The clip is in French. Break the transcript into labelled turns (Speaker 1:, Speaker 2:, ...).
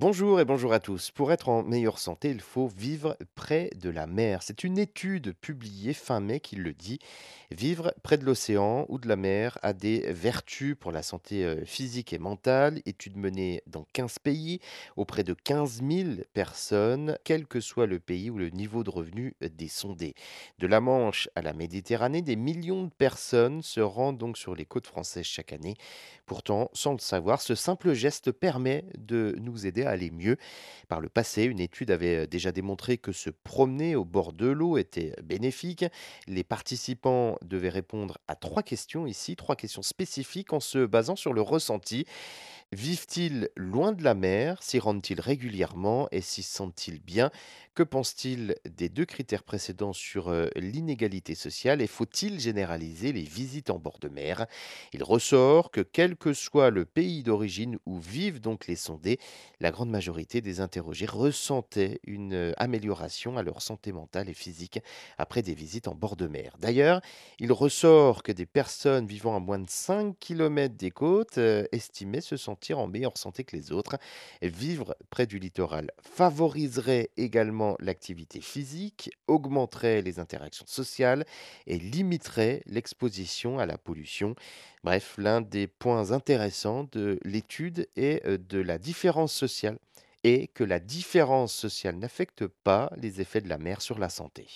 Speaker 1: Bonjour et bonjour à tous. Pour être en meilleure santé, il faut vivre près de la mer. C'est une étude publiée fin mai qui le dit. Vivre près de l'océan ou de la mer a des vertus pour la santé euh, physique et mentale. Étude menée dans 15 pays auprès de 15 000 personnes, quel que soit le pays ou le niveau de revenu des sondés. De la Manche à la Méditerranée, des millions de personnes se rendent donc sur les côtes françaises chaque année. Pourtant, sans le savoir, ce simple geste permet de nous aider à mieux. Par le passé, une étude avait déjà démontré que se promener au bord de l'eau était bénéfique. Les participants devaient répondre à trois questions ici, trois questions spécifiques en se basant sur le ressenti. Vivent-ils loin de la mer? S'y rendent-ils régulièrement? Et s'y sentent-ils bien? Que pense-t-il des deux critères précédents sur l'inégalité sociale? Et faut-il généraliser les visites en bord de mer? Il ressort que quel que soit le pays d'origine où vivent donc les sondés, la grande majorité des interrogés ressentaient une amélioration à leur santé mentale et physique après des visites en bord de mer. D'ailleurs, il ressort que des personnes vivant à moins de 5 kilomètres des côtes estimaient se sentir en meilleure santé que les autres. Vivre près du littoral favoriserait également l'activité physique, augmenterait les interactions sociales et limiterait l'exposition à la pollution. Bref, l'un des points intéressants de l'étude est de la différence sociale et que la différence sociale n'affecte pas les effets de la mer sur la santé.